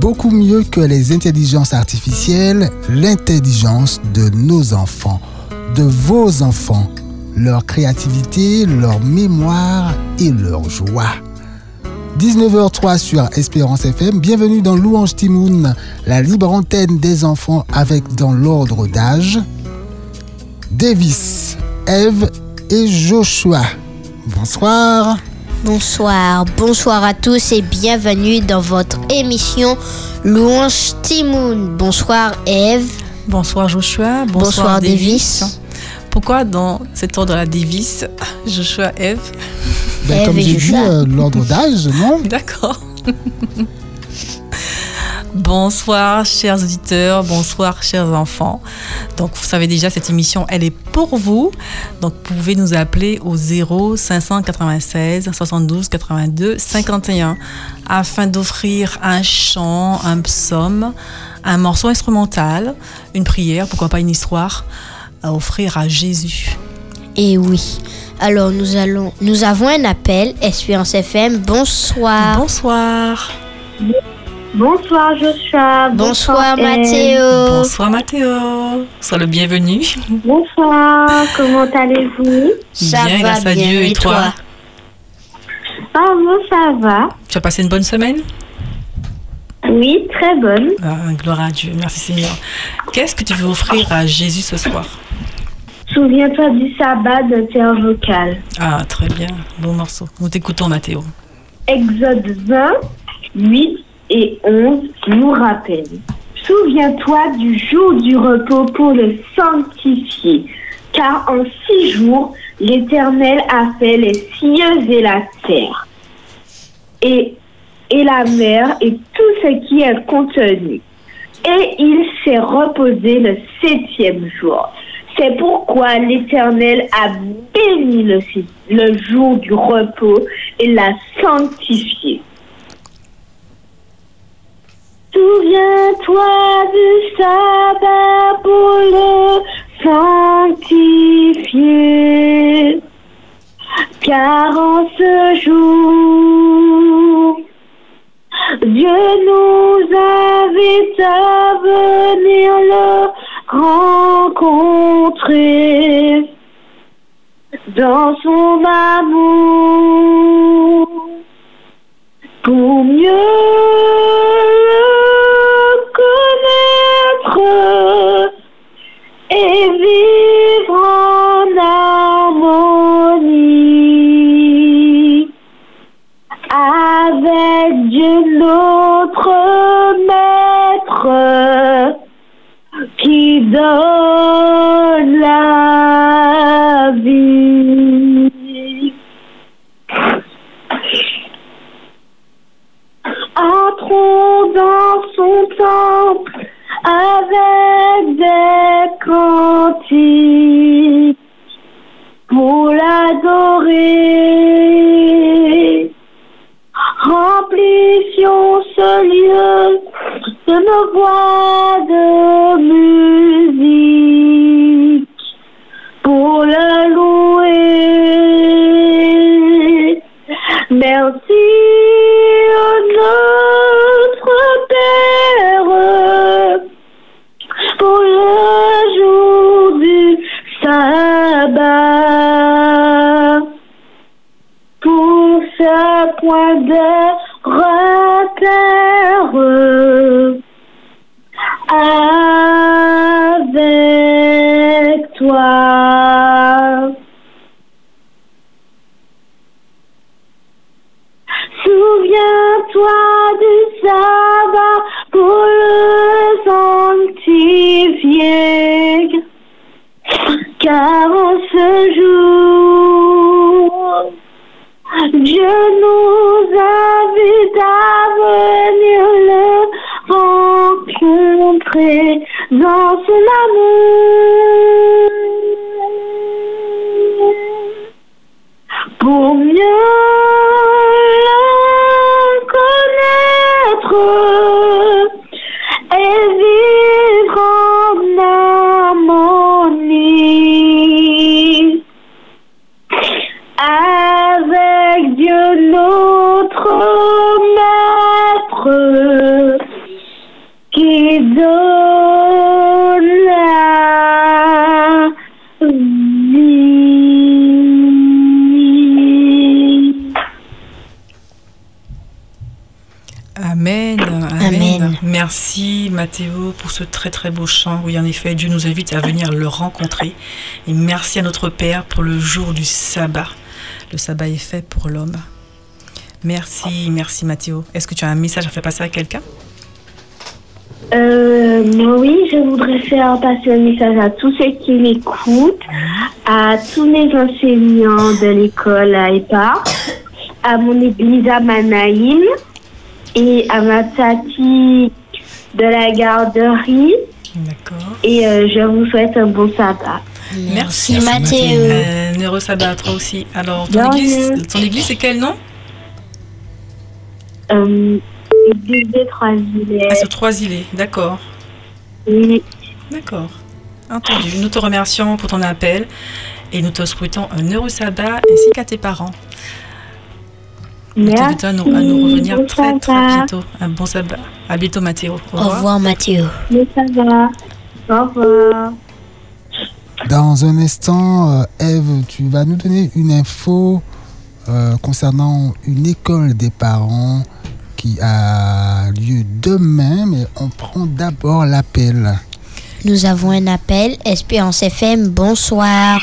beaucoup mieux que les intelligences artificielles, l'intelligence de nos enfants, de vos enfants, leur créativité, leur mémoire et leur joie. 19h03 sur Espérance FM. Bienvenue dans Louange Timoun, la libre antenne des enfants avec dans l'ordre d'âge Davis, Eve et Joshua. Bonsoir. Bonsoir, bonsoir à tous et bienvenue dans votre émission Louange Timoun. Bonsoir Eve. Bonsoir Joshua. Bonsoir, Davis. Pourquoi dans cet ordre-là Davis, Joshua, Eve ben, Comme j'ai vu euh, l'ordre d'âge, non? D'accord. Bonsoir chers auditeurs, bonsoir chers enfants. Donc vous savez déjà cette émission elle est pour vous. Donc vous pouvez nous appeler au 0 596 72 82 51 afin d'offrir un chant, un psaume, un morceau instrumental, une prière, pourquoi pas une histoire à offrir à Jésus. Et oui. Alors nous allons nous avons un appel Espérance FM. Bonsoir. Bonsoir. Bonsoir Joshua. Bonsoir, Mathéo. Bonsoir Mathéo. Sois le bienvenu. Bonsoir, comment allez-vous? Ça bien, grâce à Dieu et, toi, Ah bon, ça va. Tu as passé une bonne semaine? Oui, très bonne. Ah, gloire à Dieu, merci Seigneur. Qu'est-ce que tu veux offrir à Jésus ce soir? Souviens-toi du sabbat de terre vocale. Ah, très bien. Bon morceau. Nous t'écoutons, Mathéo. Exode 20, 8 et 11 nous rappellent. Souviens-toi du jour du repos pour le sanctifier, car en six jours, l'Éternel a fait les cieux et la terre, et, la mer et tout ce qui est contenu. Et il s'est reposé le septième jour. C'est pourquoi l'Éternel a béni le, le jour du repos et l'a sanctifié. Souviens-toi du sabbat pour le sanctifier, car en ce jour, Dieu nous invite à venir le rencontrer dans son amour pour mieux et vivre en harmonie avec Dieu notre maître qui donne la vie. Dans son temple avec des cantiques pour l'adorer. Remplissions ce lieu de nos voix de musique pour le louer. Merci ce très très beau chant. Oui, en effet, Dieu nous invite à venir le rencontrer. Et merci à notre Père pour le jour du sabbat. Le sabbat est fait pour l'homme. Merci, merci Mathéo. Est-ce que tu as un message à faire passer à quelqu'un? Euh, oui, je voudrais faire passer un message à tous ceux qui m'écoutent, à tous mes enseignants de l'école à EPA, à mon église à Manaïm et à ma tati de la garderie. D'accord. Et euh, je vous souhaite un bon sabbat. Merci, Merci, Mathéo. Euh, heureux sabbat à toi aussi. Alors, ton église, ton église c'est quel nom? Euh, église des trois îlets. Ah, sur Trois-Îlets. D'accord. Oui. D'accord. Entendu. Nous te remercions pour ton appel et nous te souhaitons un heureux sabbat ainsi qu'à tes parents. Nous Merci. t'invitons à nous, à nous revenir Bon très très sabbat. bientôt. Un bon sabbat. À bientôt Mathéo. Au Au revoir, Mathéo. Ça va. Au revoir. Dans un instant, euh, Eve, tu vas nous donner une info euh, concernant une école des parents qui a lieu demain, mais on prend d'abord l'appel. Nous avons un appel. Espérance FM, bonsoir.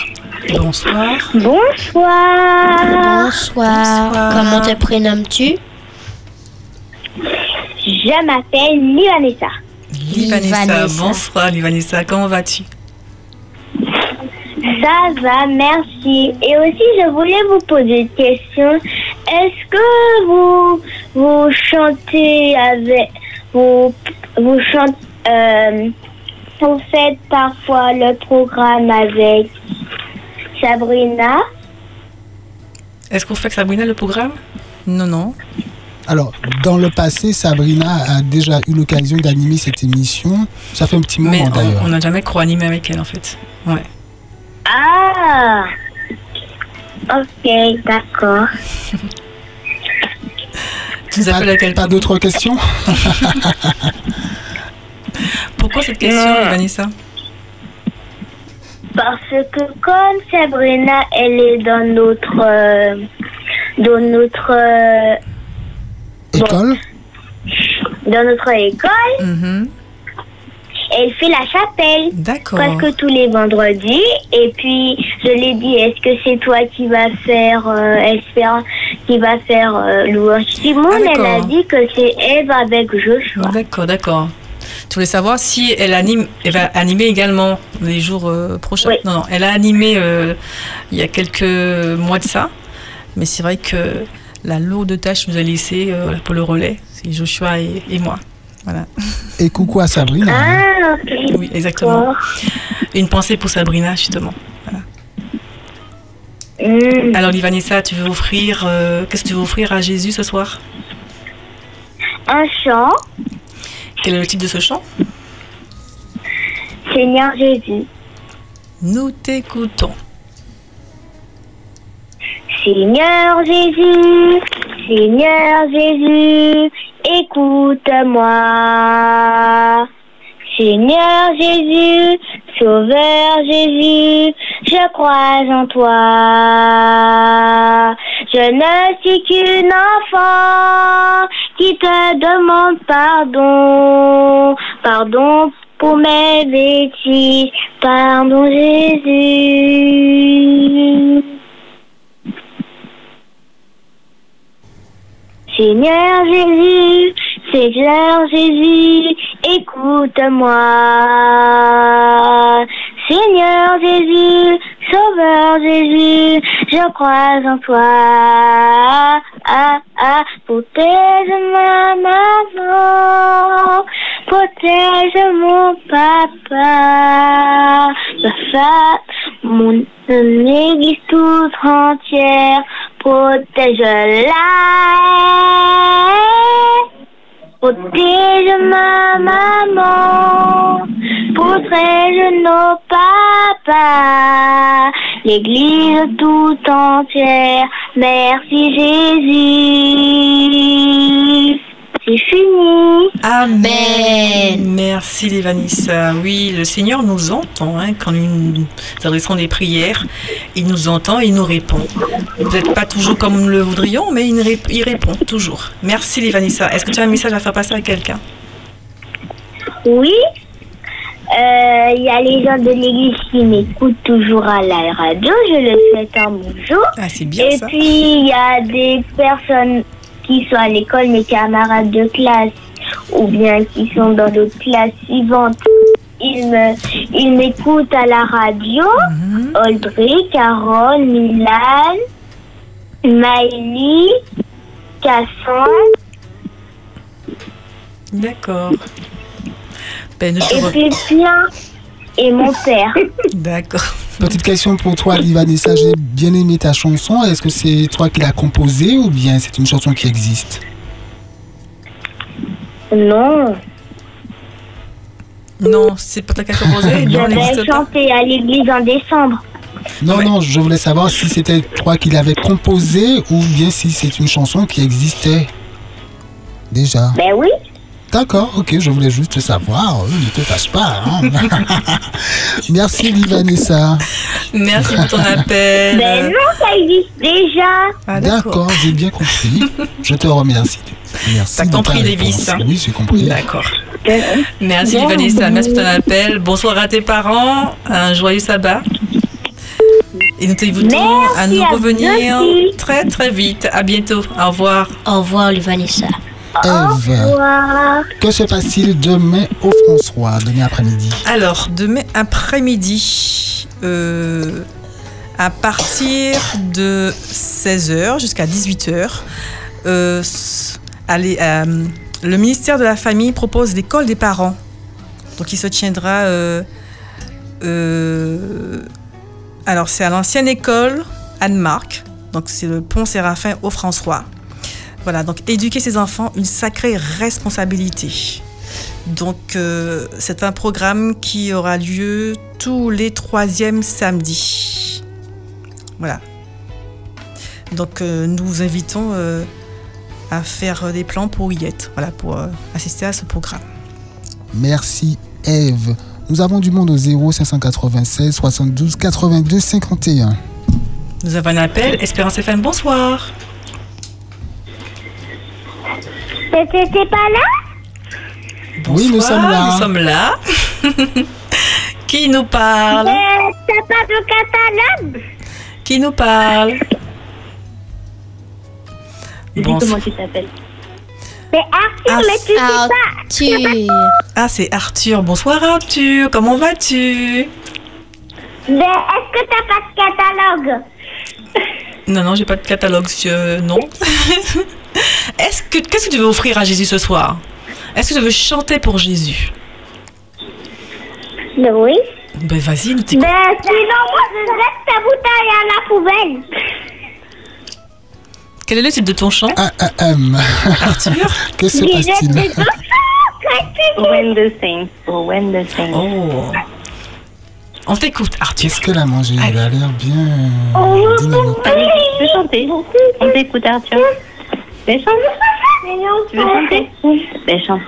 Bonsoir. Bonsoir. Bonsoir. Bonsoir. Comment te prénommes-tu? Je m'appelle Livanessa. Livanessa. Livanessa. Bonsoir Livanessa. Comment vas-tu? Ça va, merci. Et aussi, je voulais vous poser une question. Est-ce que vous, vous chantez avec... Vous, vous chantez... euh, vous faites parfois le programme avec Sabrina Est-ce qu'on fait que Sabrina le programme? Non, non. Alors, dans le passé, Sabrina a déjà eu l'occasion d'animer cette émission. Ça fait un petit moment on- d'ailleurs. on n'a jamais co-animé avec elle en fait. Ouais. Ah Ok, d'accord. Tu nous appelles à Pas, quel pas d'autres questions? Pourquoi cette question. Vanessa Parce que comme Sabrina, elle est dans notre... euh, dans notre... euh, École dans notre école, Mhm. elle fait la chapelle D'accord. presque tous les vendredis. Et puis, je lui ai dit, est-ce que c'est toi qui vas faire, euh, Espère, qui va faire euh, louange Simone, Ah, elle a dit que c'est Eve avec Joshua. D'accord, d'accord. Tu voulais savoir si elle anime, elle va animer également les jours euh, prochains. Oui. Non, non, elle a animé euh, il y a quelques mois de ça, mais c'est vrai que la lourde tâche nous a laissé euh, pour le relais, c'est Joshua et, et moi. Voilà. Et coucou à Sabrina. Ah. Oui, exactement. Une pensée pour Sabrina justement. Hmm. Alors, Livanessa, tu veux offrir, euh, qu'est-ce que tu veux offrir à Jésus ce soir? Un chant, Quel est le titre de ce chant? Seigneur Jésus. Nous t'écoutons. Seigneur Jésus, Seigneur Jésus, écoute-moi. Seigneur Jésus, Sauveur Jésus, je crois en toi. Je ne suis qu'une enfant qui te demande pardon, pardon pour mes bêtises, pardon Jésus. Seigneur Jésus, Seigneur Jésus, écoute-moi. Seigneur Jésus, Sauveur Jésus, je crois en toi. Ah, ah, protège ma maman, protège mon papa, ma femme, mon église toute entière, protège-la. Protège ma maman, protège nos papas, l'église tout entière. Merci Jésus. C'est fini. Amen. Merci les Vanessa. Oui, le Seigneur nous entend hein, quand nous adressons des prières. Il nous entend et il nous répond. Peut-être pas toujours comme nous le voudrions, mais il, ré- il répond toujours. Merci les Vanessa. Est-ce que tu as un message à faire passer à quelqu'un? Oui. Euh, Il y a les gens de l'église qui m'écoutent toujours à la radio. Je le souhaite un bonjour. Ah, c'est bien Et ça. puis, il y a des personnes qui sont à l'école, mes camarades de classe, ou bien qui sont dans d'autres classes suivantes. Ils m'écoutent à la radio. Audrey, Carole, Milan, Maëlie, Cassandre, D'accord. Ben, et re- puis plein. Et mon père. D'accord. Petite question pour toi, Vanessa. J'ai bien aimé ta chanson. Est-ce que c'est toi qui l'as composée ou bien c'est une chanson qui existe? Non, Non, c'est pas toi qui as composé. je Non, elle vais n'existe pas. chanter à l'église en décembre. Non, Ouais. non, je voulais savoir si c'était toi qui l'avais composée ou bien si c'est une chanson qui existait déjà. Ben oui. D'accord, ok, je voulais juste savoir. euh, Ne te fâche pas. hein. Merci, Vanessa. Merci pour ton appel. Ben non, ça existe déjà. Ah, d'accord. J'ai bien compris. Je te remercie. Merci. T'as compris, réponse. Lévis, hein Oui, j'ai compris. D'accord. Merci Vanessa, merci pour ton appel. Bonsoir à tes parents, un joyeux sabbat. Et nous t'invitons à nous à revenir très très vite. À bientôt. Au revoir. Au revoir, les Vanessa. Eve, que se passe-t-il demain au François, demain après-midi Alors, demain après-midi, euh, à partir de 16h jusqu'à 18h, euh, allez, euh, le ministère de la Famille propose l'école des parents. Donc, il se tiendra. euh, euh, alors, c'est à l'ancienne école Anne-Marc. Donc, c'est le pont Séraphin au François. Voilà, donc éduquer ses enfants, une sacrée responsabilité. Donc, euh, c'est un programme qui aura lieu tous les troisièmes samedis. Voilà. Donc, euh, nous vous invitons euh, à faire des plans pour y être, voilà, pour euh, assister à ce programme. Merci, Eve. Nous avons du monde au 0 596 72 82 51. Nous avons un appel. Espérance FM, bonsoir. T'étais pas là? Oui, nous sommes là. Nous sommes là. Qui nous parle? Euh, T'as pas de catalogue? Qui nous parle? Bonsoir. tu t'appelles Mais Arthur, Ah, mais tu sais pas. Arthur. Ah, c'est Arthur. Bonsoir Arthur, comment vas-tu? Mais est-ce que t'as pas de catalogue? Non, non, j'ai pas de catalogue, je- non. Est-ce que qu'est-ce que tu veux offrir à Jésus ce soir? Est-ce que tu veux chanter pour Jésus? Ben oui. Ben vas-y, nous t'écoutons. Ben sinon, moi, je jette ta bouteille à la poubelle. Quel est le titre de ton chant? Ah, ah, hum. Arthur? Que se Je passe-t-il? When the Saints. Oh, when the Saints. Oh. On t'écoute, Arthur. Qu'est-ce qu'elle a mangé Elle a l'air bien Oh, dynamique. Allez, tu veux chanter On t'écoute, Arthur. Ben, chante. Tu veux chanter Ben, chante.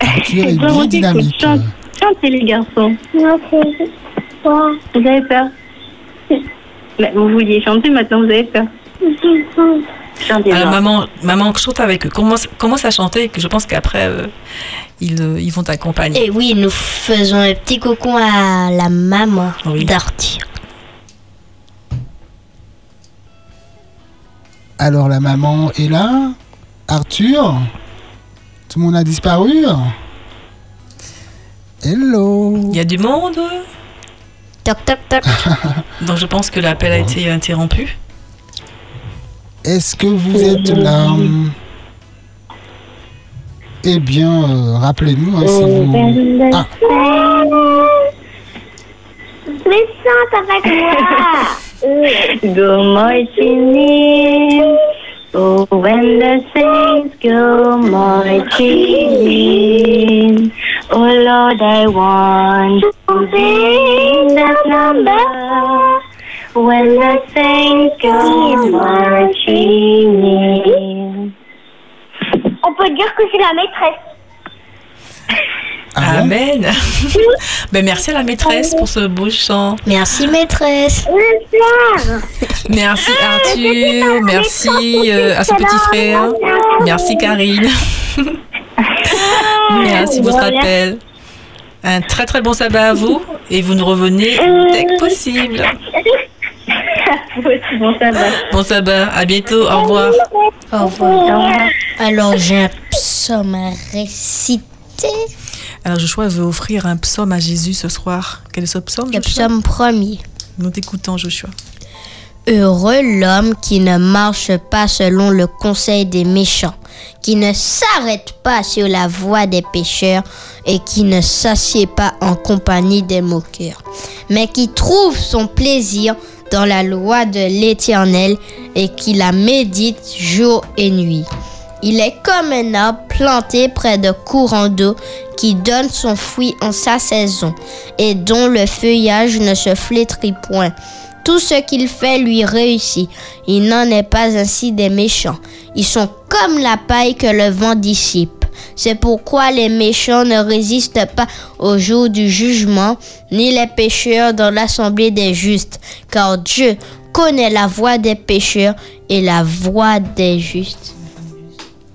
Arthur est bien dynamique. Chante. Chantez, les garçons. Non, c'est Vous avez peur Ben, Vous vouliez chanter, maintenant vous avez peur. Chantez, Alors genre. maman, maman chante avec eux. Commence, commence à chanter que je pense qu'après euh, ils, euh, ils vont t'accompagner. Et oui, nous faisons un petit coucou à la maman Oui. d'Arthur. Alors la maman est là. Arthur Tout le monde a disparu. Hello. Il y a du monde, Toc, toc, toc. donc je pense que l'appel a été interrompu. Est-ce que vous êtes là? Eh bien, euh, rappelez-nous hein, si vous... Ah, Mais chante avec moi. Go marching in. Oh, when the saints go marching in. Oh, Lord, I want to be in that number. when the saints go marching in. On peut dire que c'est la maîtresse. Ah Amen. ben, merci à la maîtresse pour ce beau chant. Merci maîtresse. Bonsoir. Merci Arthur. Merci euh, à son petit frère. Merci Karine. Merci pour votre appel. Un très très bon sabbat à vous et vous nous revenez dès que possible. Bon, va. Bon sabbat, à bientôt, au revoir. Au revoir. Alors j'ai un psaume à réciter. Alors Joshua veut offrir un psaume à Jésus ce soir. Quel est ce psaume Le Joshua psaume premier. Nous t'écoutons Joshua. Heureux l'homme qui ne marche pas selon le conseil des méchants, qui ne s'arrête pas sur la voie des pécheurs et qui ne s'assied pas en compagnie des moqueurs, mais qui trouve son plaisir dans la loi de l'Éternel et qui la médite jour et nuit. Il est comme un arbre planté près de courants d'eau qui donne son fruit en sa saison et dont le feuillage ne se flétrit point. Tout ce qu'il fait lui réussit. Il n'en est pas ainsi des méchants. Ils sont comme la paille que le vent dissipe. C'est pourquoi les méchants ne résistent pas au jour du jugement, ni les pécheurs dans l'assemblée des justes, car Dieu connaît la voie des pécheurs et la voie des justes.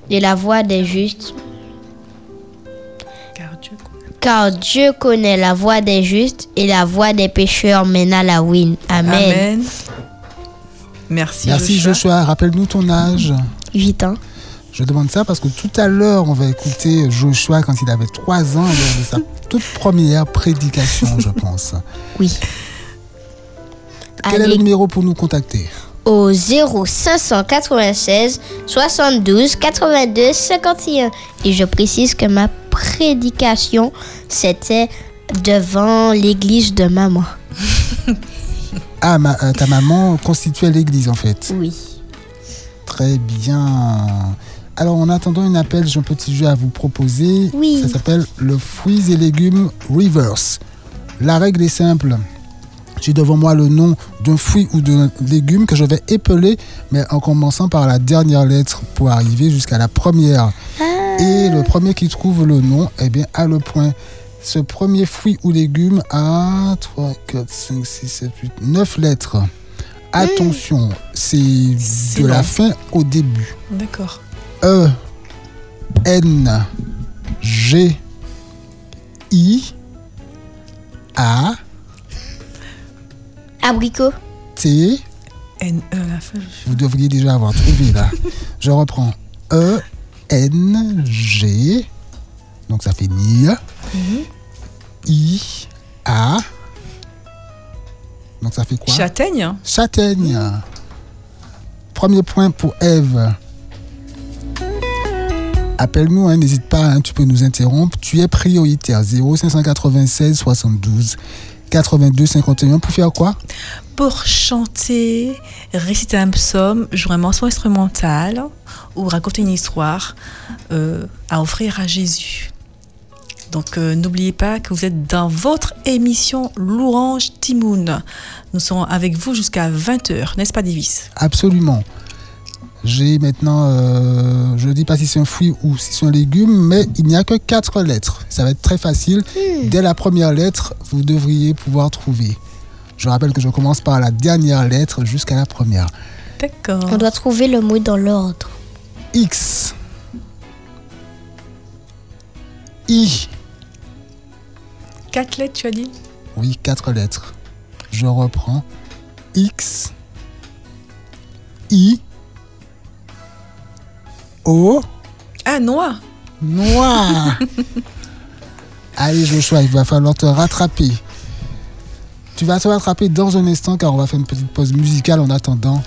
Et la voie des justes Car Dieu car Dieu connaît la voie des justes et la voie des pécheurs mène à la ruine. Amen. Amen. Merci, Merci Joshua. Joshua. Rappelle-nous ton âge. 8 ans. Je demande ça parce que tout à l'heure, on va écouter Joshua quand il avait 3 ans, lors de sa toute première prédication, je pense. Oui. Quel est le numéro pour nous contacter? Au 0596 72 82 51. Et je précise que ma prédication, c'était devant l'église de maman. Ah, ma- euh, ta maman constituait l'église en fait. Oui. Très bien. Alors, en attendant un appel, j'ai un petit jeu à vous proposer. Oui. Ça s'appelle le fruits et légumes reverse. La règle est simple. J'ai devant moi le nom d'un fruit ou d'un légume que je vais épeler, mais en commençant par la dernière lettre pour arriver jusqu'à la première. Et le premier qui trouve le nom, eh bien, a le point. Ce premier fruit ou légume a 3, 4, 5, 6, 7, 8, 9 lettres. Attention, c'est C'est de la fin au début. D'accord. E N G I A Abricot. T N E à la fin. vous devriez déjà avoir trouvé là. Je reprends E N G donc ça fait ni I A donc ça fait quoi? Châtaigne. Châtaigne. Premier point pour Eve. Appelle-nous, hein, n'hésite pas, hein, tu peux nous interrompre. Tu es prioritaire. 0596 72 82 51 pour faire quoi? Pour chanter, réciter un psaume, jouer un morceau instrumental ou raconter une histoire euh, à offrir à Jésus. Donc euh, n'oubliez pas que vous êtes dans votre émission Louange Timoun. Nous serons avec vous jusqu'à 20h, n'est-ce pas Davis? Absolument. J'ai maintenant, euh, je ne dis pas si c'est un fruit ou si c'est un légume, mais il n'y a que quatre lettres. Ça va être très facile. Dès la première lettre, vous devriez pouvoir trouver. Je rappelle que je commence par la dernière lettre jusqu'à la première. D'accord. On doit trouver le mot dans l'ordre. X. I. Quatre lettres, tu as dit Oui, quatre lettres. Je reprends. X. I. O. Ah, noix Noir. Allez, Joshua, il va falloir te rattraper. Tu vas te rattraper dans un instant car on va faire une petite pause musicale en attendant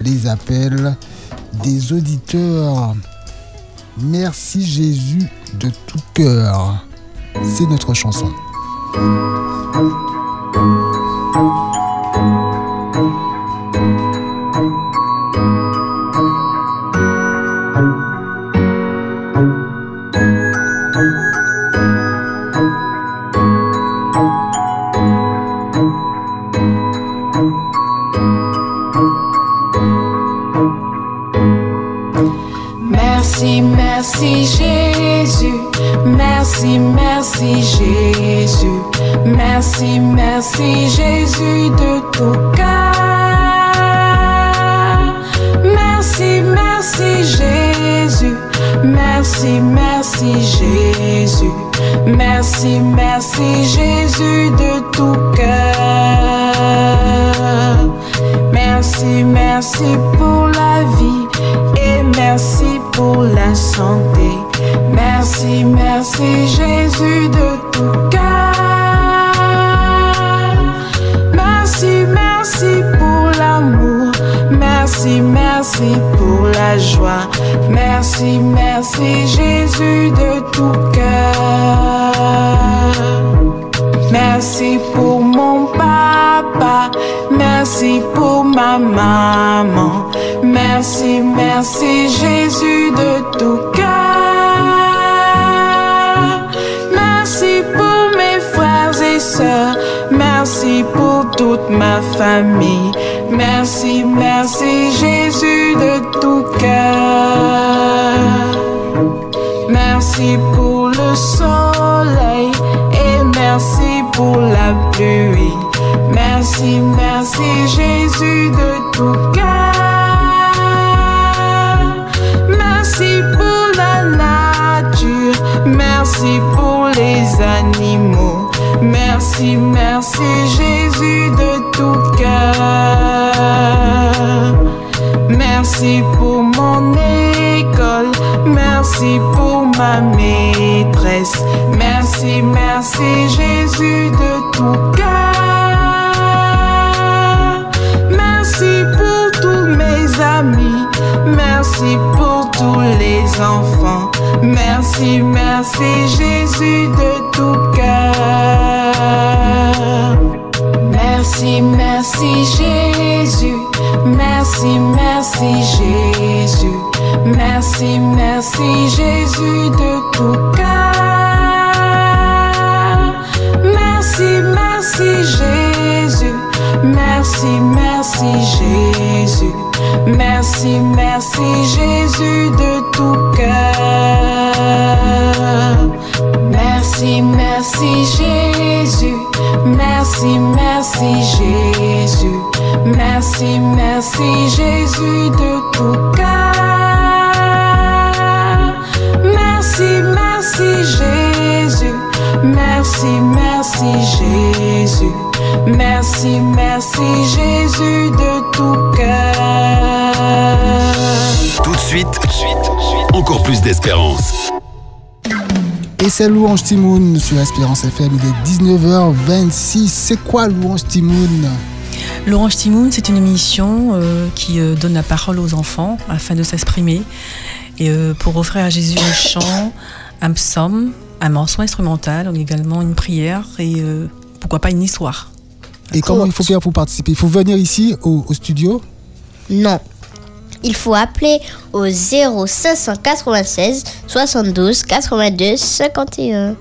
les appels des auditeurs. Merci Jésus de tout cœur. C'est notre chanson. Jésus. Merci, merci Merci, merci Jésus de tout cœur. Merci pour le soleil et merci pour la pluie. Merci, merci Jésus de tout cœur. Merci pour mon école. Merci pour ma maîtresse. Merci, merci Jésus de tout cœur. Merci pour tous mes amis. Merci pour tous les enfants. Merci, merci Jésus de tout cœur. Merci, merci Jésus. Merci, merci Jésus. Merci, merci Jésus de tout cœur. Merci, merci Jésus. Merci, merci Jésus. Merci, merci Jésus de tout cœur. Merci, merci Jésus. Merci, merci Jésus. Merci, merci Jésus de tout cœur. Merci, merci Jésus. Merci, merci Jésus. Merci, merci Jésus de tout cœur. Tout de suite, encore plus d'espérance. Et c'est Louange Timoun sur Espérance FM. Il est 19h26. C'est quoi Louange Timoun? L'Orange Timoun, c'est une émission euh, qui euh, donne la parole aux enfants afin de s'exprimer et euh, pour offrir à Jésus un chant, un psaume, un morceau instrumental, également une prière et euh, pourquoi pas une histoire. Et comment il faut faire pour participer? Il faut venir ici au, au studio? Non. Il faut appeler au 0596 72 82 51.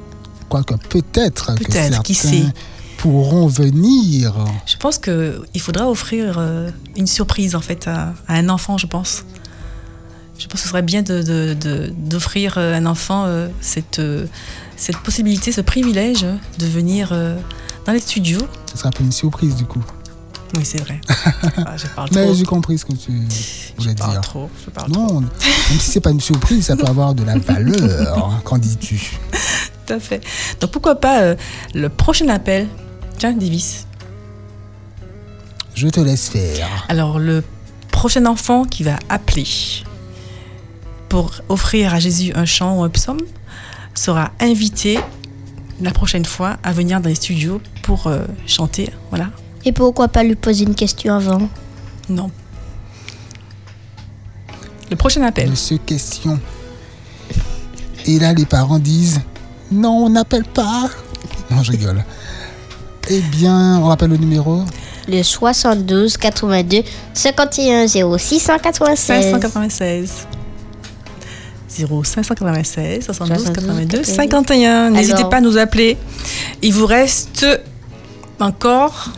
Quoique peut-être que Peut-être, qui certains sait? Pourront venir. Je pense qu'il faudra offrir euh, une surprise en fait à, à un enfant, je pense. Je pense que ce serait bien de- de- de- d'offrir euh, à un enfant euh, cette, cette possibilité, ce privilège de venir dans les studios. Ce sera un peu une surprise du coup. Oui, c'est vrai. Ah, je parle Mais trop. j'ai compris ce que tu Je voulais parle dire. trop. Je parle trop. Non, même si c'est pas une surprise, ça peut avoir de la valeur. Qu'en dis-tu? Tout à fait. Donc pourquoi pas euh, le prochain appel? Tiens, Divis. Je te laisse faire. Alors, le prochain enfant qui va appeler pour offrir à Jésus un chant ou un psaume sera invité la prochaine fois à venir dans les studios pour euh, chanter. Voilà. Et pourquoi pas lui poser une question avant? Non. Le prochain appel. Monsieur Question. Et là, les parents disent Non, on n'appelle pas. Non, je rigole. Eh bien, on rappelle le numéro Le 72 82 51 0696. 596. 0596 72 72, 82 51. N'hésitez pas à nous appeler. Il vous reste encore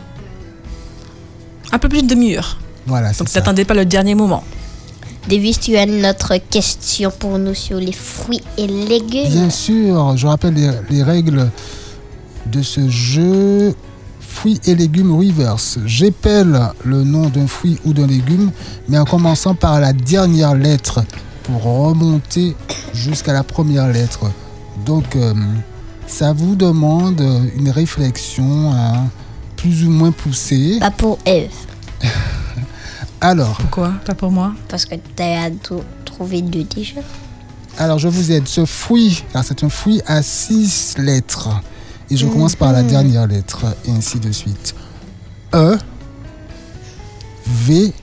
un peu plus de demi-heure. Voilà, Donc n'attendez pas le dernier moment. Davis, tu as notre question pour nous sur les fruits et légumes. Bien sûr, je rappelle les, les règles de ce jeu. Fruits et légumes reverse. J'épelle le nom d'un fruit ou d'un légume, mais en commençant par la dernière lettre pour remonter jusqu'à la première lettre. Donc, euh, ça vous demande une réflexion hein, plus ou moins poussée. Pas pour Eve, Alors, Pourquoi? Pas pour moi? Parce que tu as trouvé deux déjà. Alors, je vous aide. Ce fruit, c'est un fruit à six lettres. Et je commence par la dernière lettre, et ainsi de suite. E, V,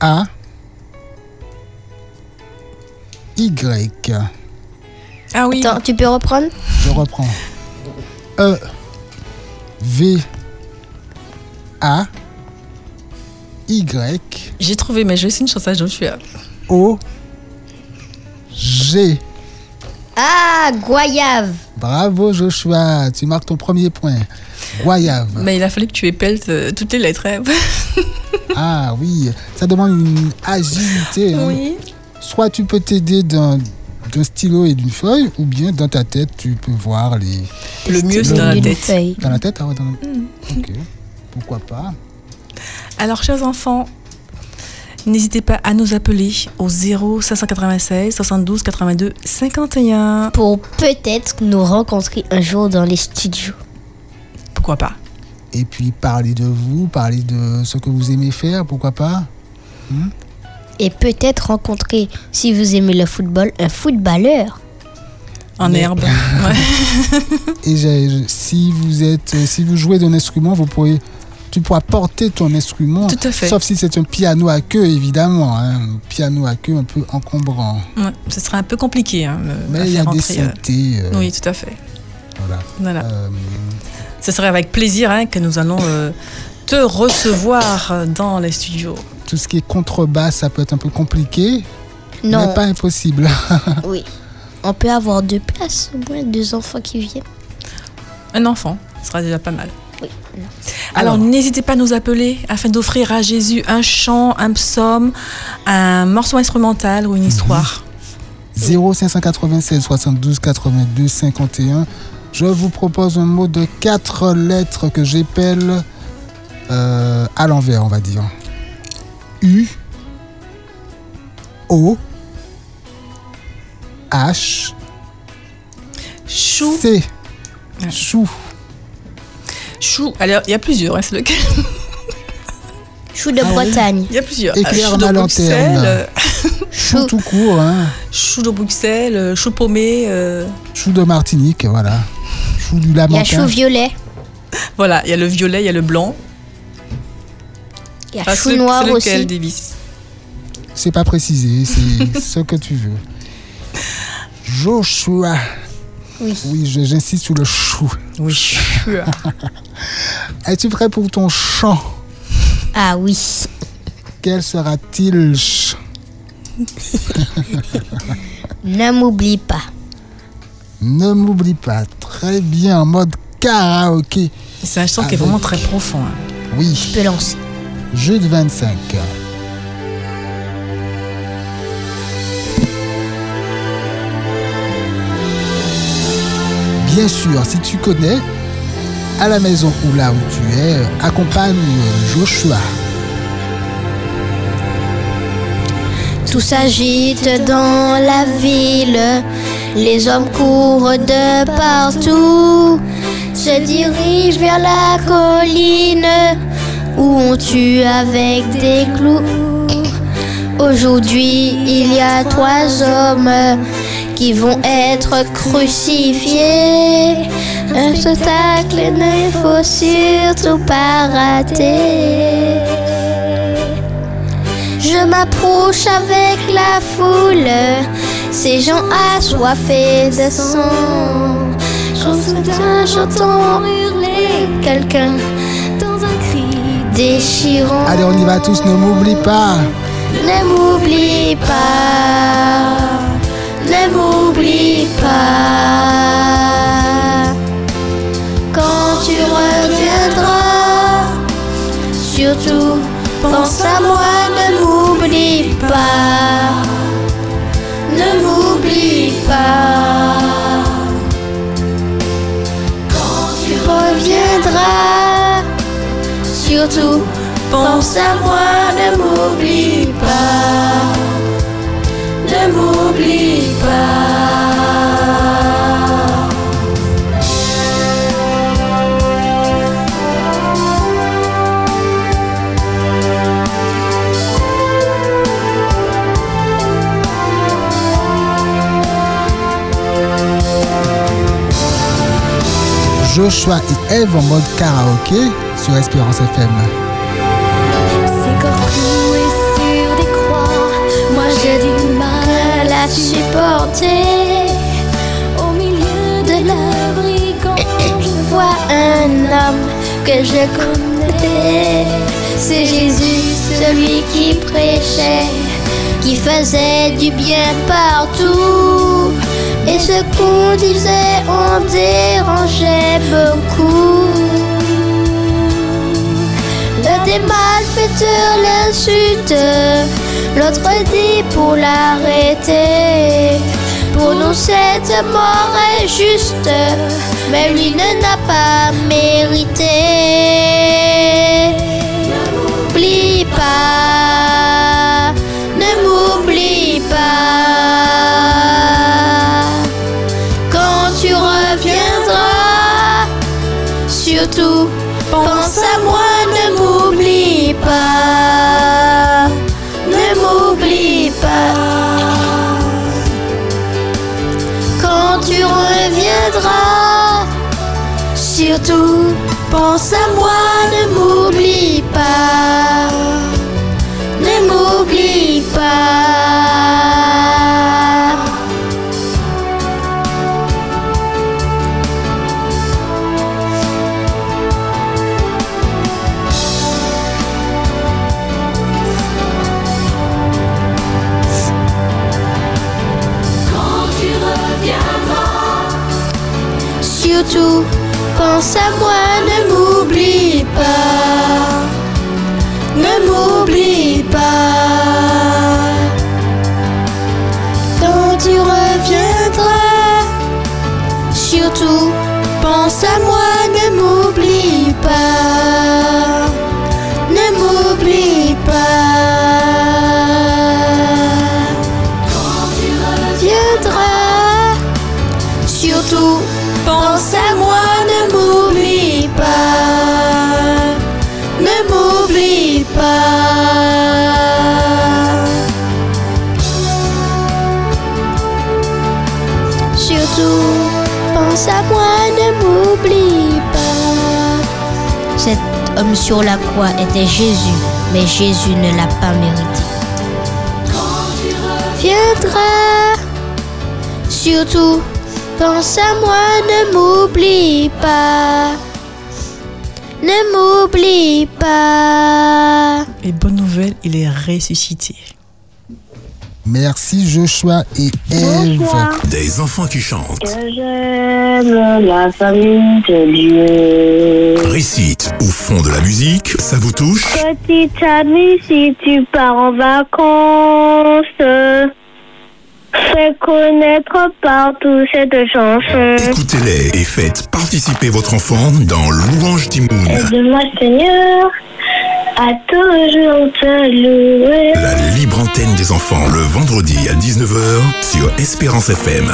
A, Y. Ah oui. Attends, tu peux reprendre? Je reprends. E, V, A, Y, J'ai trouvé, mais je sais une chose à Joshua. O, G. Ah, goyave. Bravo Joshua, tu marques ton premier point. Goyave. Mais il a fallu que tu épelles euh, toutes les lettres. hein. Ah oui, ça demande une agilité. hein. Oui. Soit tu peux t'aider d'un d'un stylo et d'une feuille, ou bien dans ta tête, tu peux voir les... Le mieux, c'est dans la Une tête. feuille. Dans la tête ah ouais, dans la- Ok, pourquoi pas? Alors, chers enfants, n'hésitez pas à nous appeler au 0 596 72 82 51. Pour peut-être nous rencontrer un jour dans les studios. Pourquoi pas? Et puis parler de vous, parler de ce que vous aimez faire, pourquoi pas? Et peut-être rencontrer, si vous aimez le football, un footballeur. En Mais- herbe. Ouais. Et si vous êtes, si vous jouez d'un instrument, vous pourrez, tu pourras porter ton instrument. Tout à fait. Sauf si c'est un piano à queue, évidemment. hein. Un piano à queue un peu encombrant. Ouais, Ce sera un peu compliqué. Hein, Mais il y a des rentrer, euh, synthés. euh, Oui, tout à fait. Voilà. Voilà. Euh, Ce serait avec plaisir hein, que nous allons euh, te recevoir dans les studios. tout ce qui est contrebasse, ça peut être un peu compliqué, Non, mais pas impossible. oui. On peut avoir deux places, au moins deux enfants qui viennent. Un enfant, ce sera déjà pas mal. Oui. Alors, Alors. n'hésitez pas à nous appeler afin d'offrir à Jésus un chant, un psaume, un morceau instrumental ou une histoire. 0596 72 82 51. Je vous propose un mot de quatre lettres que j'épelle euh, à l'envers, on va dire. U, O, H, Chou, C. Chou. Chou. Alors, il y a plusieurs. hein, c'est lequel Chou de Ah oui. Bretagne. Il y a plusieurs. Éclaire chou de ma Bruxelles, lanterne. euh, Chou tout court, hein. chou de Bruxelles, euh, chou paumé. euh, Chou de Martinique, voilà. Chou du Il y a Lamentin. chou violet. Voilà, il y a le violet, il y a le blanc. Il y a Ah, chou c'est- noir c'est lequel, aussi. Davis C'est pas précisé, c'est ce que tu veux. Joshua. Oui. Oui, je- j'insiste sur le chou. Oui. Es-tu prêt pour ton chant? Ah oui. Quel sera-t-il Ne m'oublie pas. Ne m'oublie pas. Très bien, en mode karaoké. C'est un chant qui est vraiment très profond. hein. Oui, Tu peux lancer. jeu de 25. Bien sûr, si tu connais, à la maison ou là où tu es, accompagne Joshua. Tout s'agite dans la ville, les hommes courent de partout, se dirigent vers la colline où on tue avec des clous. Aujourd'hui, il y a trois hommes qui vont être crucifiés. Un spectacle ne faut surtout pas rater. Je m'approche avec la foule, ces gens assoiffés de sang. Soudain, j'entends hurler quelqu'un dans un cri déchirant. Allez, on y va tous, ne m'oublie pas. Ne m'oublie pas, ne m'oublie pas. surtout, pense à moi, ne m'oublie pas. Ne m'oublie pas. Quand tu reviendras, surtout, pense à moi, ne m'oublie pas. Ne m'oublie pas. Joshua et Eve en mode karaoké sur Espérance FM. Sur des croix, moi j'ai du mal à supporter. Au milieu de la brigande, Je vois un homme que je connais. C'est Jésus, celui qui prêchait, qui faisait du bien partout. Et ce qu'on disait, on dérangeait beaucoup. L'un des malfaiteurs l'insulte, l'autre dit pour l'arrêter. Pour nous, cette mort est juste, mais lui ne n'a pas mérité. Ne m'oublie pas, surtout pense à moi, ne m'oublie pas, homme sur la croix était Jésus, mais Jésus ne l'a pas mérité. Viendra, surtout pense à moi, ne m'oublie pas. Ne m'oublie pas. Et bonne nouvelle, il est ressuscité. Merci Joshua et Eve. Des enfants qui chantent. J'aime la famille de Dieu. Récite au fond de la musique, ça vous touche Petite amie, si tu pars en vacances, fais connaître partout cette chanson. Écoutez-les et faites participer votre enfant dans Louange Timoun. Aide-moi Seigneur à toujours te louer. La libre antenne des enfants le vendredi à 19h sur Espérance FM.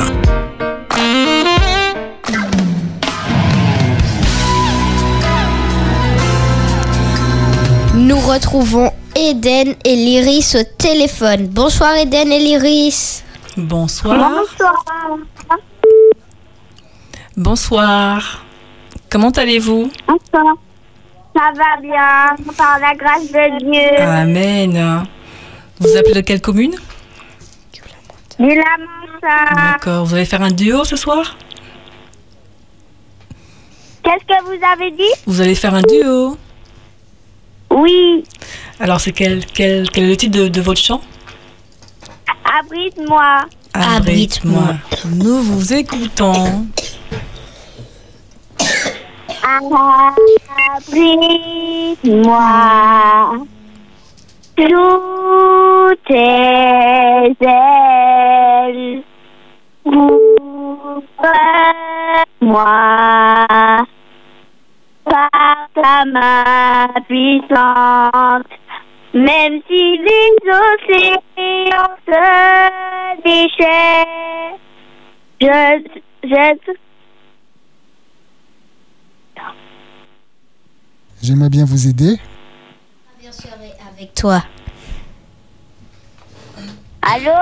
Nous retrouvons Eden et Lyris au téléphone. Bonsoir Eden et Lyris. Bonsoir. Bonsoir. Comment allez-vous? Bonsoir. Ça va bien, par la grâce de Dieu. Amen. Vous appelez de quelle commune? Du. D'accord. Vous allez faire un duo ce soir? Qu'est-ce que vous avez dit? Vous allez faire un duo. Oui, Alors c'est quel, quel, quel est le titre de, de votre chant? Abrite-moi. Abrite-moi. Nous vous écoutons. Abrite-moi. Sous tes ailes. Couvre-moi. Par ta main puissante. Même si les océans se déchaînent, je, je, J'aimerais bien vous aider. Bien sûr, avec toi. Allô?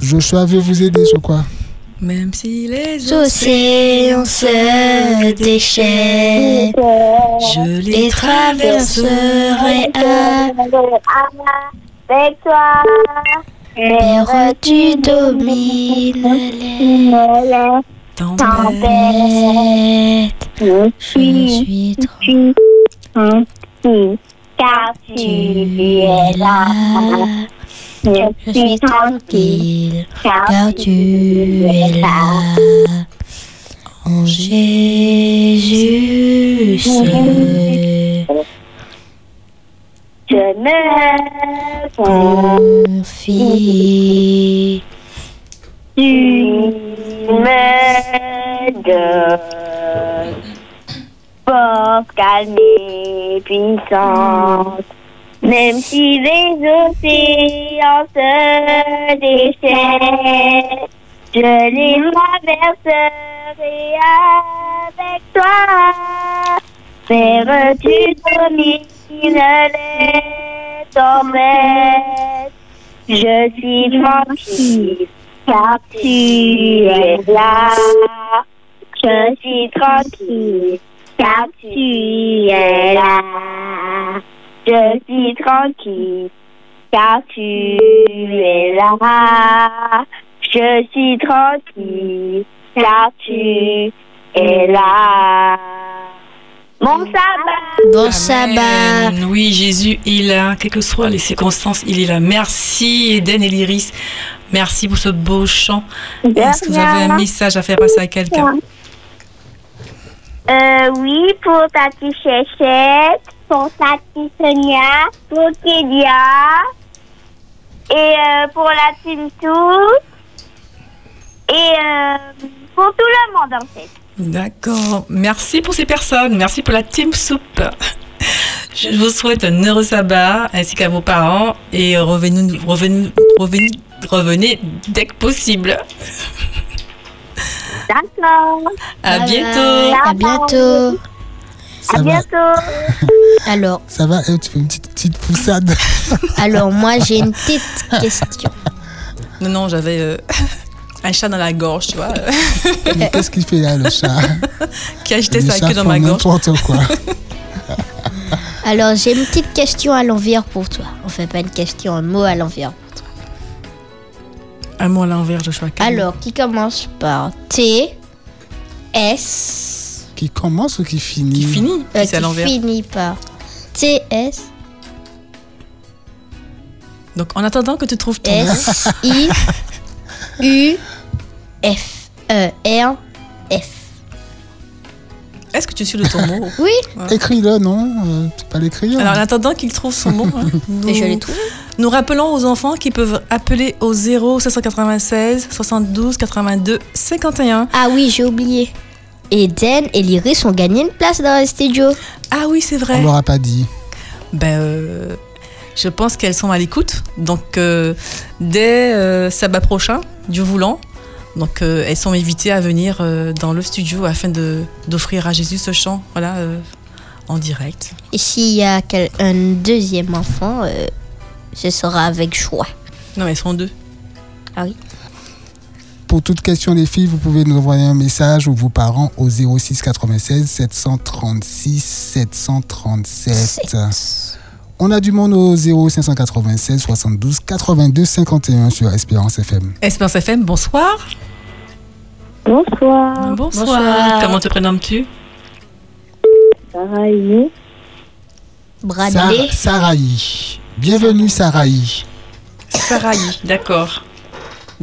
Joshua veut vous aider, je crois. Même si les océans se déchaînent, je les traverserai avec toi. Père, tu domines les tempêtes. Je Je suis tranquille, car tu es là. Je suis tranquille, car tu es là. En Jésus seul, Je me confie. Tu me donnes force, calme et puissance. Même si les océans se déchaînent, je les traverserai avec toi. Père, tu domines les tempêtes. Je suis tranquille, car tu es là. Je suis tranquille, car tu es là. Je suis tranquille, car tu es là. Je suis tranquille, car tu es là. Mon sabbat. Bon sabbat. Oui, Jésus, il est là, quelles que soient les circonstances, il est là. Merci Eden et l'Iris. Merci pour ce beau chant. Est-ce que vous avez un message à faire passer à quelqu'un? Euh, oui, pour Tati Chéchette, pour Tati Sonia, pour Kédia, et euh, pour la Team Tous, et euh, pour tout le monde en fait. D'accord. Merci pour ces personnes. Merci pour la Team Soup. Je vous souhaite un heureux sabbat ainsi qu'à vos parents et revenez, revenez, revenez, revenez dès que possible. D'accord. À bientôt. À bientôt. Ça à va, bientôt. Alors, ça va Eh, Tu fais une petite, petite poussade. alors moi j'ai une petite question. Non, non, j'avais euh, un chat dans la gorge, tu vois, Mais qu'est-ce qu'il fait là, le chat qui a jeté sa queue dans ma gorge. n'importe quoi. Alors j'ai une petite question à l'envers pour toi. On fait pas une question, un mot à l'envers. Un mot à l'envers, je choisis. Alors, qui commence par T, S, Qui commence ou qui finit Qui finit euh, qui finit par T, S, Donc, en attendant que tu trouves ton mot, S, I, U, F, E, R, F. est-ce que tu suis le ton mot? Oui, Écris-le, non Euh, Tu peux pas l'écrire Alors, en attendant qu'il trouve son mot, hein, nous, et je l'ai trouvé. nous rappelons aux enfants qu'ils peuvent appeler au 0 796 72 82 51. Ah oui, j'ai oublié. Eden et l'Iris ont gagné une place dans le studio. Ah oui, c'est On vrai. l'aura pas dit. Ben, euh, je pense qu'elles sont à l'écoute. Donc, euh, dès euh, sabbat prochain, Dieu voulant, donc euh, elles sont invitées à venir euh, dans le studio afin de d'offrir à Jésus ce chant, voilà, euh, en direct. Et s'il y a quel- un deuxième enfant, euh, ce sera avec joie. Non, mais elles sont deux. Ah oui. Pour toute question, les filles, vous pouvez nous envoyer un message ou vos parents au 06 96 736 737. On a du monde au 0 596 72 82 51 sur Espérance FM. Espérance FM, bonsoir. Bonsoir. Bonsoir. Bonsoir. Comment te prénommes-tu? Sarah et Bradley. Sa- Sarahi. Bienvenue Sarahi. Sarahi, d'accord.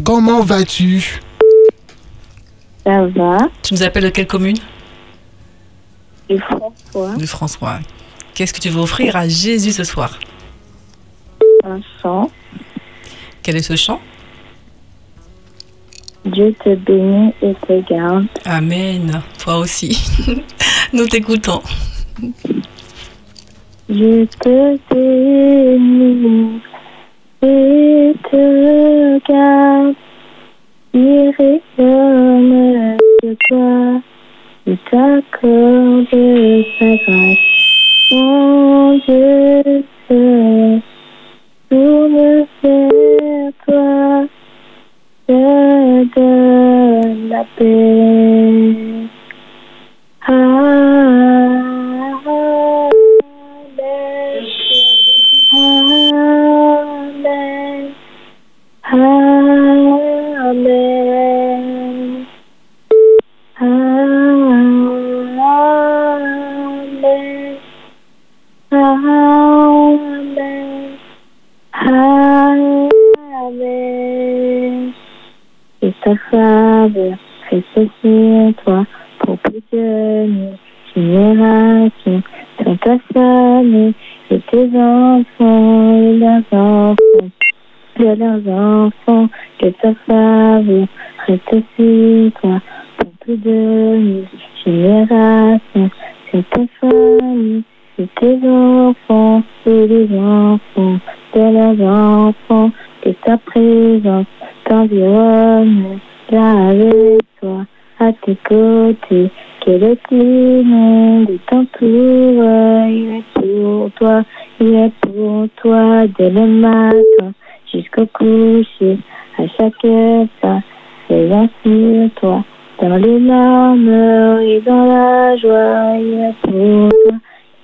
Comment vas-tu? Ça va. Tu nous appelles de quelle commune? Et François, De François. Qu'est-ce que tu veux offrir à Jésus ce soir? Un chant. Quel est ce chant? Dieu te bénit et te garde. Amen. Toi aussi. Nous t'écoutons. Je te bénis et te garde. Il rayonne de toi et t'accorde sa grâce. Mon Dieu, se tourne vers toi, te donne la paix. Que le monde t'entoure, il est pour toi, il est pour toi dès le matin jusqu'au coucher, à chaque pas, veillant sur toi, dans les larmes et dans la joie, il est pour toi,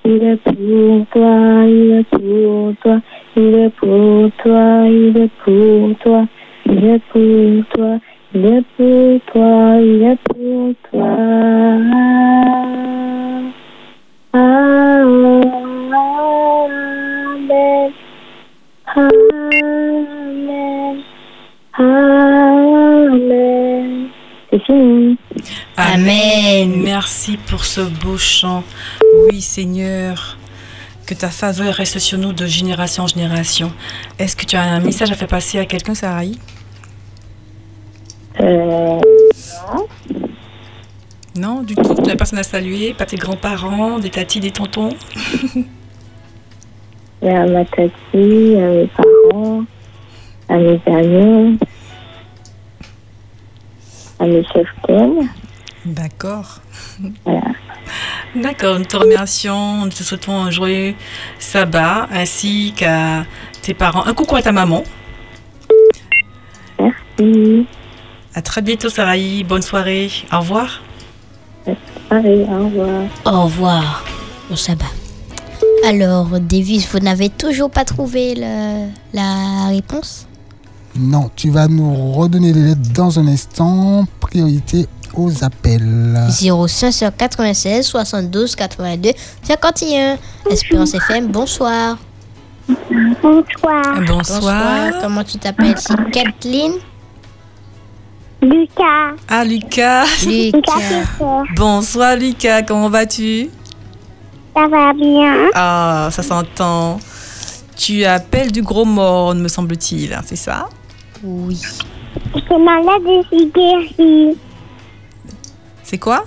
il est pour toi, il est pour toi, il est pour toi, il est pour toi, il est pour toi, il est pour toi, il est pour toi. Amen. Amen. Amen. C'est fini. Amen. Merci pour ce beau chant. Oui, Seigneur, que ta faveur reste sur nous de génération en génération. Est-ce que tu as un message à faire passer à quelqu'un, Sarahi? Euh, Non, du tout. Tu n'as personne à saluer Pas tes grands-parents, des tatis, des tontons et à ma tati, à mes parents, à mes amis, à mes chefs. D'accord. Voilà. D'accord, nous te remercions, nous te souhaitons un joyeux sabbat ainsi qu'à tes parents. Un coucou à ta maman. Merci. À très bientôt, Sarahi. Bonne soirée. Au revoir. Au revoir. Au revoir. Au sabbat. Alors, Davis, vous n'avez toujours pas trouvé le- la réponse? Non, tu vas nous redonner les lettres dans un instant. Priorité aux appels. 0596 72 82 51. Espérance FM, bonsoir. Bonsoir. Bonsoir. Comment tu t'appelles? C'est Kathleen? Lucas. Ah, Lucas. Lucas. Bonsoir, Lucas. Comment vas-tu? Ça va bien. Ah, ça s'entend. Tu appelles du gros morne, me semble-t-il. hein, C'est ça? Oui. J'étais malade et je suis guérie. C'est quoi?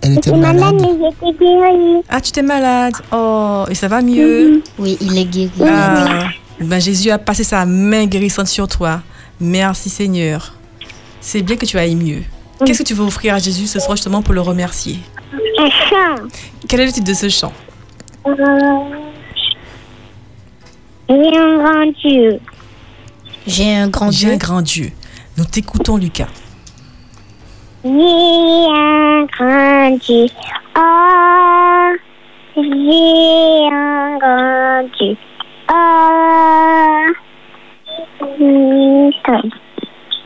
Elle était malade malade. mais j'étais guérie. Ah, tu t'es malade. Oh, et ça va mieux? Oui, il est guéri. Ah, ben Jésus a passé sa main guérissante sur toi. Merci Seigneur. C'est bien que tu ailles mieux. Qu'est-ce que tu veux offrir à Jésus ce soir justement pour le remercier? Un chant. Quel est le titre de ce chant? Euh, J'ai un grand Dieu. J'ai un grand J'ai Dieu. un grand Dieu. Nous t'écoutons Lucas. J'ai un grand Dieu. Oh, j'ai un grand Dieu. Oh.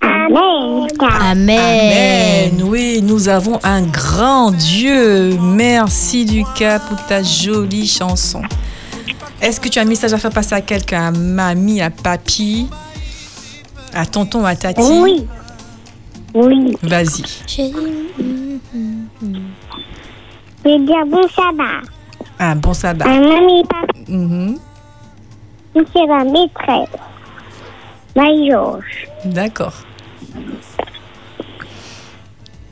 Amen. Amen. Amen. Oui, nous avons un grand Dieu. Merci Lucas pour ta jolie chanson. Est-ce que tu as un message à faire passer à quelqu'un? À mamie, à papy À tonton, à tati? Oui. Oui. Vas-y. Je vais dire bon sabbat. Ah, bon sabbat. À mamie et papa. Mhm. C'est ma maîtresse. Marie-Georges. D'accord.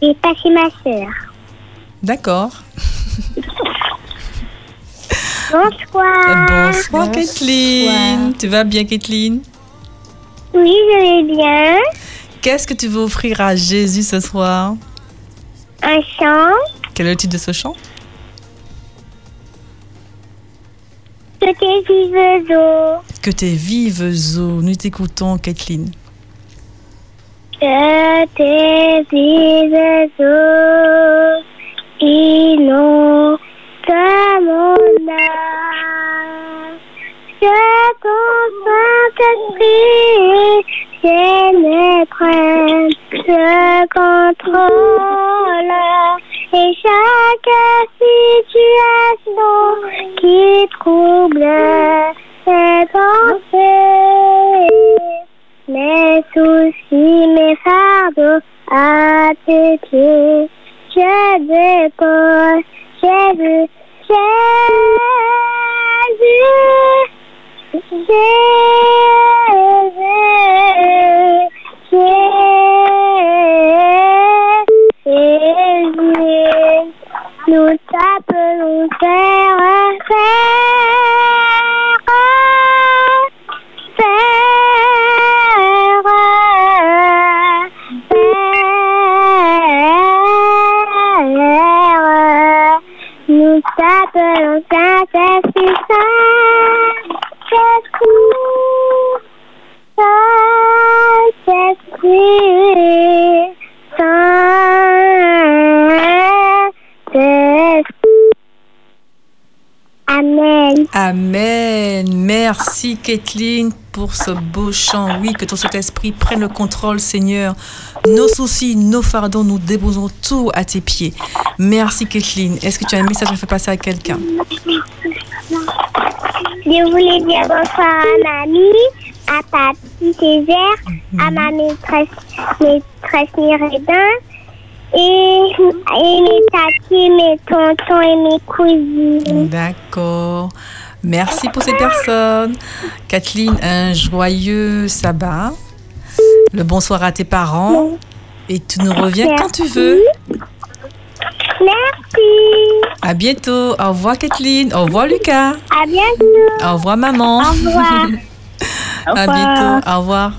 Et passer ma soeur. D'accord. Bonsoir. Bonsoir, Kathleen. Tu vas bien, Kathleen? Oui, je vais bien. Qu'est-ce que tu veux offrir à Jésus ce soir? Un chant. Quel est le titre de ce chant? Que tes vives eaux. Que tes vives eaux. Nous t'écoutons, Kathleen. Que tes vives eaux inondent mon âme. Que ton Saint-Esprit vienne prenne le contrôle et chaque situation qui trouble mes pensées mes soucis, mes fardeaux à tes pieds. Je dépose Jésus, Jésus, Jésus, Jésus. Nous t'appelons Père, Père, Amen. Amen. Merci, Kathleen, pour ce beau chant. Oui, que ton Saint-Esprit prenne le contrôle, Seigneur. Nos soucis, nos fardeaux, nous déposons tout à tes pieds. Merci, Kathleen. Est-ce que tu as un message à faire passer à quelqu'un? Je voulais dire bonsoir à mamie, à papy Césaire, à ma maîtresse, maîtresse et, et mes tatis, mes tontons et mes cousines. D'accord. Merci pour ces personnes. Kathleen, un joyeux sabbat. Le bonsoir à tes parents. Et tu nous reviens quand tu veux. Merci. À bientôt. Au revoir, Kathleen. Au revoir, Lucas. À bientôt. Au revoir, maman. Au revoir. à bientôt. Au revoir.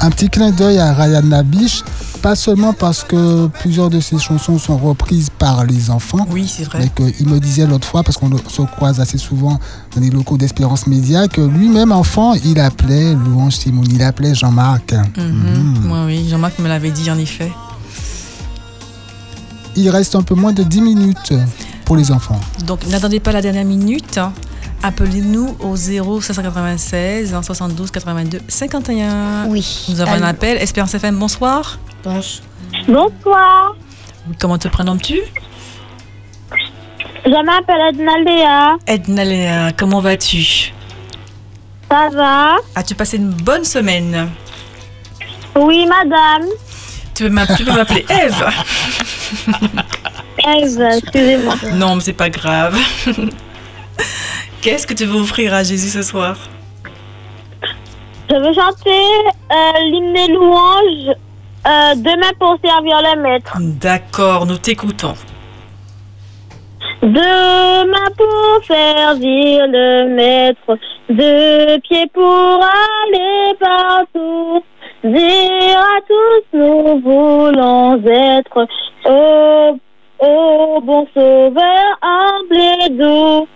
Un petit clin d'œil à Ryan Nabish, pas seulement parce que plusieurs de ses chansons sont reprises par les enfants, Oui, c'est vrai. mais qu'il me disait l'autre fois, parce qu'on se croise assez souvent dans les locaux d'Espérance Média, que lui-même enfant, il appelait Louange Simon, il appelait Jean-Marc. Mhm. Ouais, oui, Jean-Marc me l'avait dit en effet. Il reste un peu moins de 10 minutes pour les enfants. Donc n'attendez pas la dernière minute. Appelez-nous au 0 596 72 82 51. Oui. Nous avons un appel. Espérance FM, bonsoir. Bonsoir. Bonsoir. Comment te prénommes-tu Je m'appelle Edna Léa. Edna Léa, comment vas-tu? Ça va? As-tu passé une bonne semaine? Oui, madame. Tu peux m'appeler Eve Excusez-moi. Non, mais c'est pas grave. Qu'est-ce que tu veux offrir à Jésus ce soir? Je veux chanter euh, l'hymne des louanges euh, demain pour servir le maître. D'accord, nous t'écoutons. Demain pour servir le maître, deux pieds pour aller partout. Dire à tous, nous voulons être au, au bon sauveur humble et doux.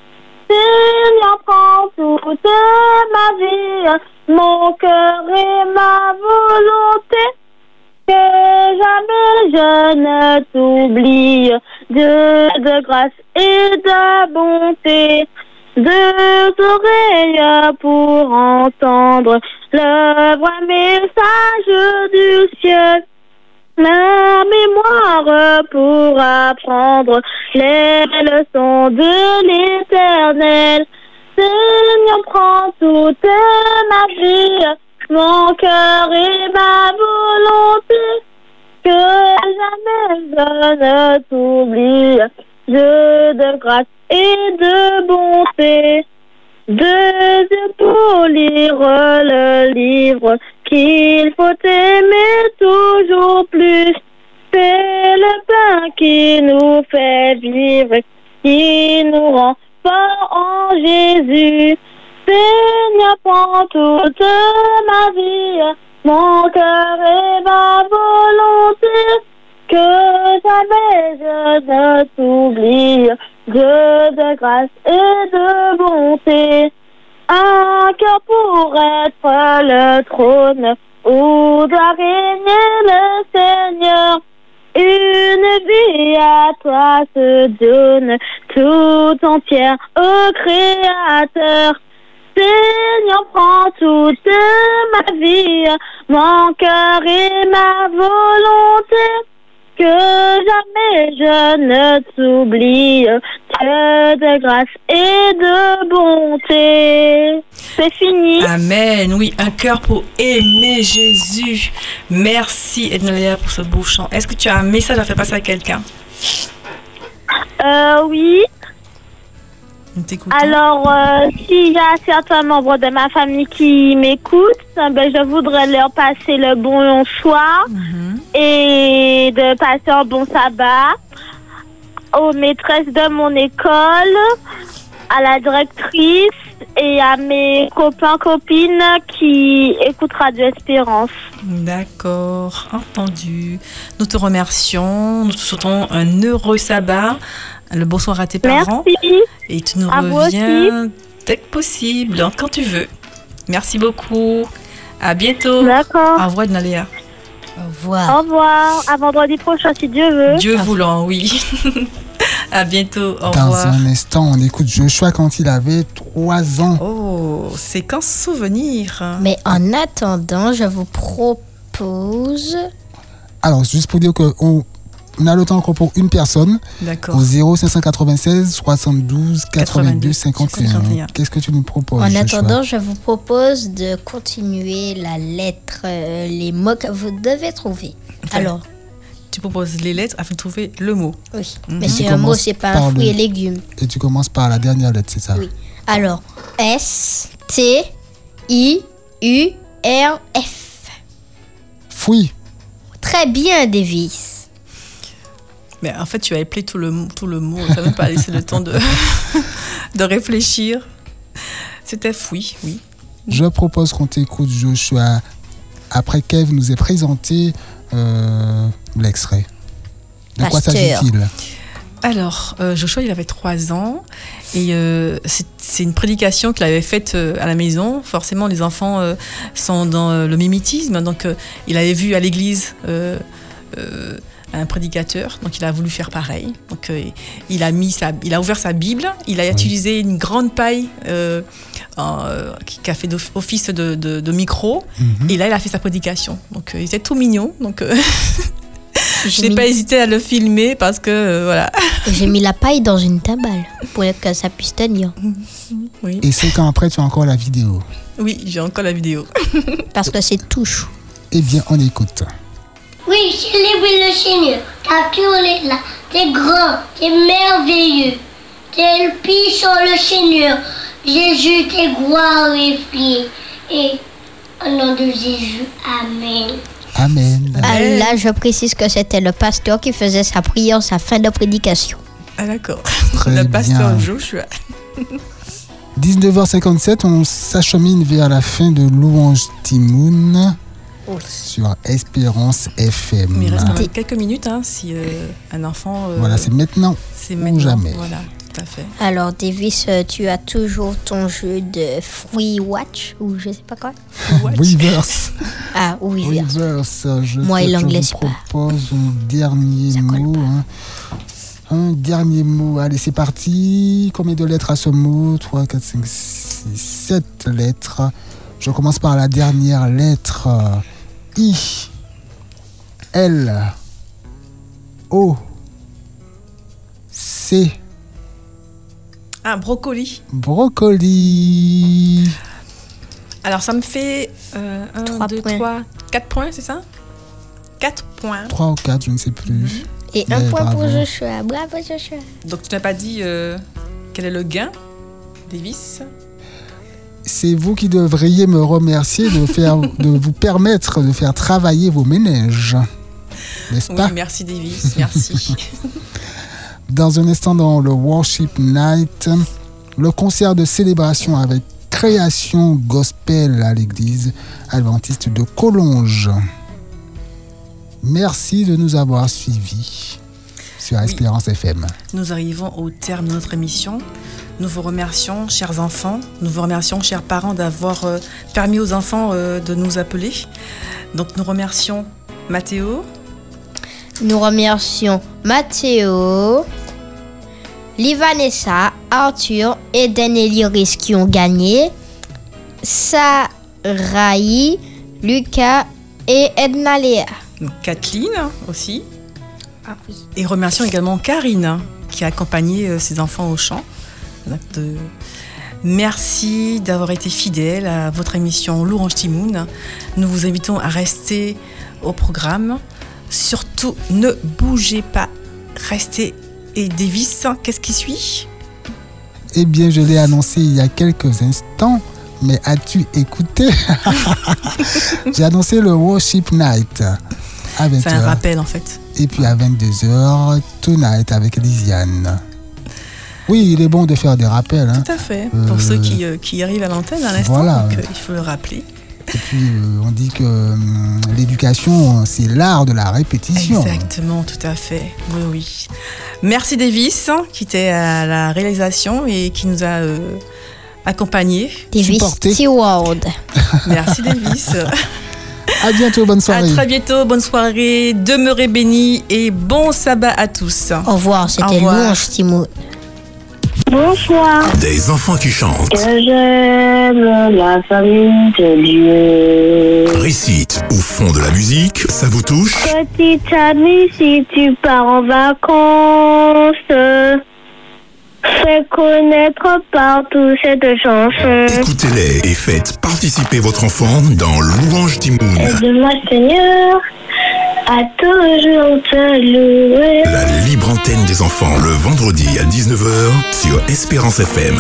Seigneur, prends toute ma vie, mon cœur et ma volonté que jamais je ne t'oublie de, de grâce et de bonté, deux oreilles pour entendre le vrai message du ciel. La mémoire pour apprendre les leçons de l'éternel. Seigneur, prends toute ma vie, mon cœur et ma volonté, que jamais je ne t'oublie. Dieu de grâce et de bonté. Deux pour lire le livre qu'il faut aimer toujours plus. C'est le pain qui nous fait vivre, qui nous rend forts en Jésus. Seigneur, prends toute ma vie, mon cœur et ma volonté, que jamais je ne t'oublie. Dieu de grâce et de bonté, un cœur pour être le trône où doit régner le Seigneur. Une vie à toi se donne tout entière au Créateur. Seigneur, prends toute ma vie, mon cœur et ma volonté, que jamais je ne t'oublie, Dieu de grâce et de bonté. C'est fini. Amen. Oui, un cœur pour aimer Jésus. Merci Ednalia pour ce beau chant. Est-ce que tu as un message à faire passer à quelqu'un? Euh, oui. Alors, euh, s'il y a certains membres de ma famille qui m'écoutent, euh, ben, je voudrais leur passer le bon soir Mhm. et de passer un bon sabbat aux maîtresses de mon école, à la directrice et à mes copains, copines qui écoutent Radio Espérance. D'accord, entendu. Nous te remercions. Nous te souhaitons un heureux sabbat. Le bonsoir à tes parents. Merci. Et tu nous À vous reviens dès que possible, quand tu veux. Merci beaucoup. À bientôt. D'accord. Au revoir, Ednalia. Au revoir. Au revoir. À vendredi prochain, si Dieu veut. Dieu voulant, oui. à bientôt. Au Dans revoir. un instant, on écoute Joshua quand il avait 3 ans. Oh, séquence souvenir. Mais en attendant, je vous propose. Alors, juste pour dire qu'on on a le temps encore pour une personne D'accord. au 0 596 72 82 51. 51. Qu'est-ce que tu nous proposes En attendant, je vous propose de continuer la lettre, euh, les mots que vous devez trouver. Enfin, Alors, Tu proposes les lettres afin de trouver le mot. oui. Mhm. Mais c'est un mot, c'est pas un fruit le- et légumes. Et tu commences par la dernière lettre, c'est ça? Oui. Alors, S, T, I, U, R, F. Fouille. Très bien, Davis. Mais en fait, tu as appelé tout le, mot- tout le mot. N'as même pas laissé le temps de, de réfléchir. C'était fouille, oui. Je propose qu'on t'écoute, Joshua, après qu'Eve nous ait présenté euh, l'extrait. De quoi s'agit-il? Alors, euh, Joshua, il avait trois ans et euh, c'est une prédication qu'il avait faite euh, à la maison. Forcément, les enfants euh, sont dans le mimétisme, donc euh, il avait vu à l'église euh, euh, un prédicateur, donc il a voulu faire pareil. Donc euh, il a mis sa, il a ouvert sa Bible, il a utilisé une grande paille euh, en, euh, qui qui a fait office de, de- de micro, Mhm. et là il a fait sa prédication. Donc euh, il était tout mignon, donc euh, je n'ai mis, pas hésité à le filmer parce que euh, voilà. j'ai mis la paille dans une timbale pour que ça puisse tenir. Oui. Et cinq ans après, tu as encore la vidéo. Oui, j'ai encore la vidéo. Parce que c'est tout chou. Eh bien, on écoute. Oui, célèbre le Seigneur, car tu es là, t'es grand, t'es merveilleux, t'es puissant le Seigneur. Jésus, t'es glorifié. Et au nom de Jésus, Amen. Amen. Ah, là, je précise que c'était le pasteur qui faisait sa prière, sa fin de prédication. Ah d'accord. Très le pasteur bien. Joshua. 19h57, on s'achemine vers la fin de Louange Timoun sur Espérance FM. Mais il reste quand même quelques minutes hein, si euh, un enfant. euh, Voilà, c'est maintenant c'est ou maintenant. jamais. Voilà, tout à fait. Alors, Davis, euh, tu as toujours ton jeu de Free Watch ou je sais pas quoi. Watch. Reverse. Ah, oui, oui. Reverse. Je, Moi et je l'anglais, vous c'est pas- propose un dernier mot. hein. Un dernier mot. Allez, c'est parti. Combien de lettres à ce mot? 3, 4, 5, 6, 7 lettres. Je commence par la dernière lettre. I. L. O. C. Ah, brocoli. Brocoli. Alors, ça me fait 1, Trois 2, points. 3, 4 points, c'est ça? 4 points. 3 ou 4, je ne sais plus. Et un point pour. Joshua. Bravo Joshua. Donc, tu n'as pas dit euh, quel est le gain, Davis? C'est vous qui devriez me remercier de, faire, de vous permettre de faire travailler vos ménages. N'est-ce Oui, pas? merci, Davis, merci. Dans un instant, dans le Worship Night, le concert de célébration avec création gospel à l'église adventiste de Collonges. Merci de nous avoir suivis sur Espérance FM. Nous arrivons au terme de notre émission. Nous vous remercions, chers enfants. Nous vous remercions, chers parents, d'avoir euh, permis aux enfants euh, de nous appeler. Donc, nous remercions Mathéo, Nous remercions Mathéo, Livanessa, Arthur, Eden et Lyris qui ont gagné, Sarai, Lucas et Edna Léa. Kathleen aussi. Ah oui. Et remercions également Karine qui a accompagné euh, ses enfants au chant. Merci d'avoir été fidèle à votre émission Louange Timoun. Nous vous invitons à rester au programme. Surtout, ne bougez pas. Restez. Et Davis, qu'est-ce qui suit? Eh bien, je l'ai annoncé il y a quelques instants, mais as-tu écouté? J'ai annoncé le Worship Night à C'est un 20h. rappel en fait. Et puis à 22h, Tonight avec Lisiane. Oui, il est bon de faire des rappels. hein. Tout à fait. Pour Euh, ceux qui, euh, qui arrivent à l'antenne à l'instant, voilà. euh, il faut le rappeler. Et puis, euh, on dit que l'éducation, c'est l'art de la répétition. Exactement, tout à fait. Oui, oui. Merci Davis, hein, qui était à la réalisation et qui nous a euh, accompagnés. Davis. Stewart. Merci Davis. À bientôt, bonne à soirée. très bientôt, bonne soirée, demeurez bénis et bon sabbat à tous. Au revoir, c'était. Louange Timo. Bonsoir. Des enfants qui chantent. Que j'aime la famille de Dieu. Récite ou fond de la musique, ça vous touche? Petite amie, si tu pars en vacances, fais connaître partout cette chanson. Écoutez-les et faites participer votre enfant dans Louange Timoun. Aide-moi, Seigneur, à toujours te louer. La libre antenne des enfants le vendredi à 19h sur Espérance FM.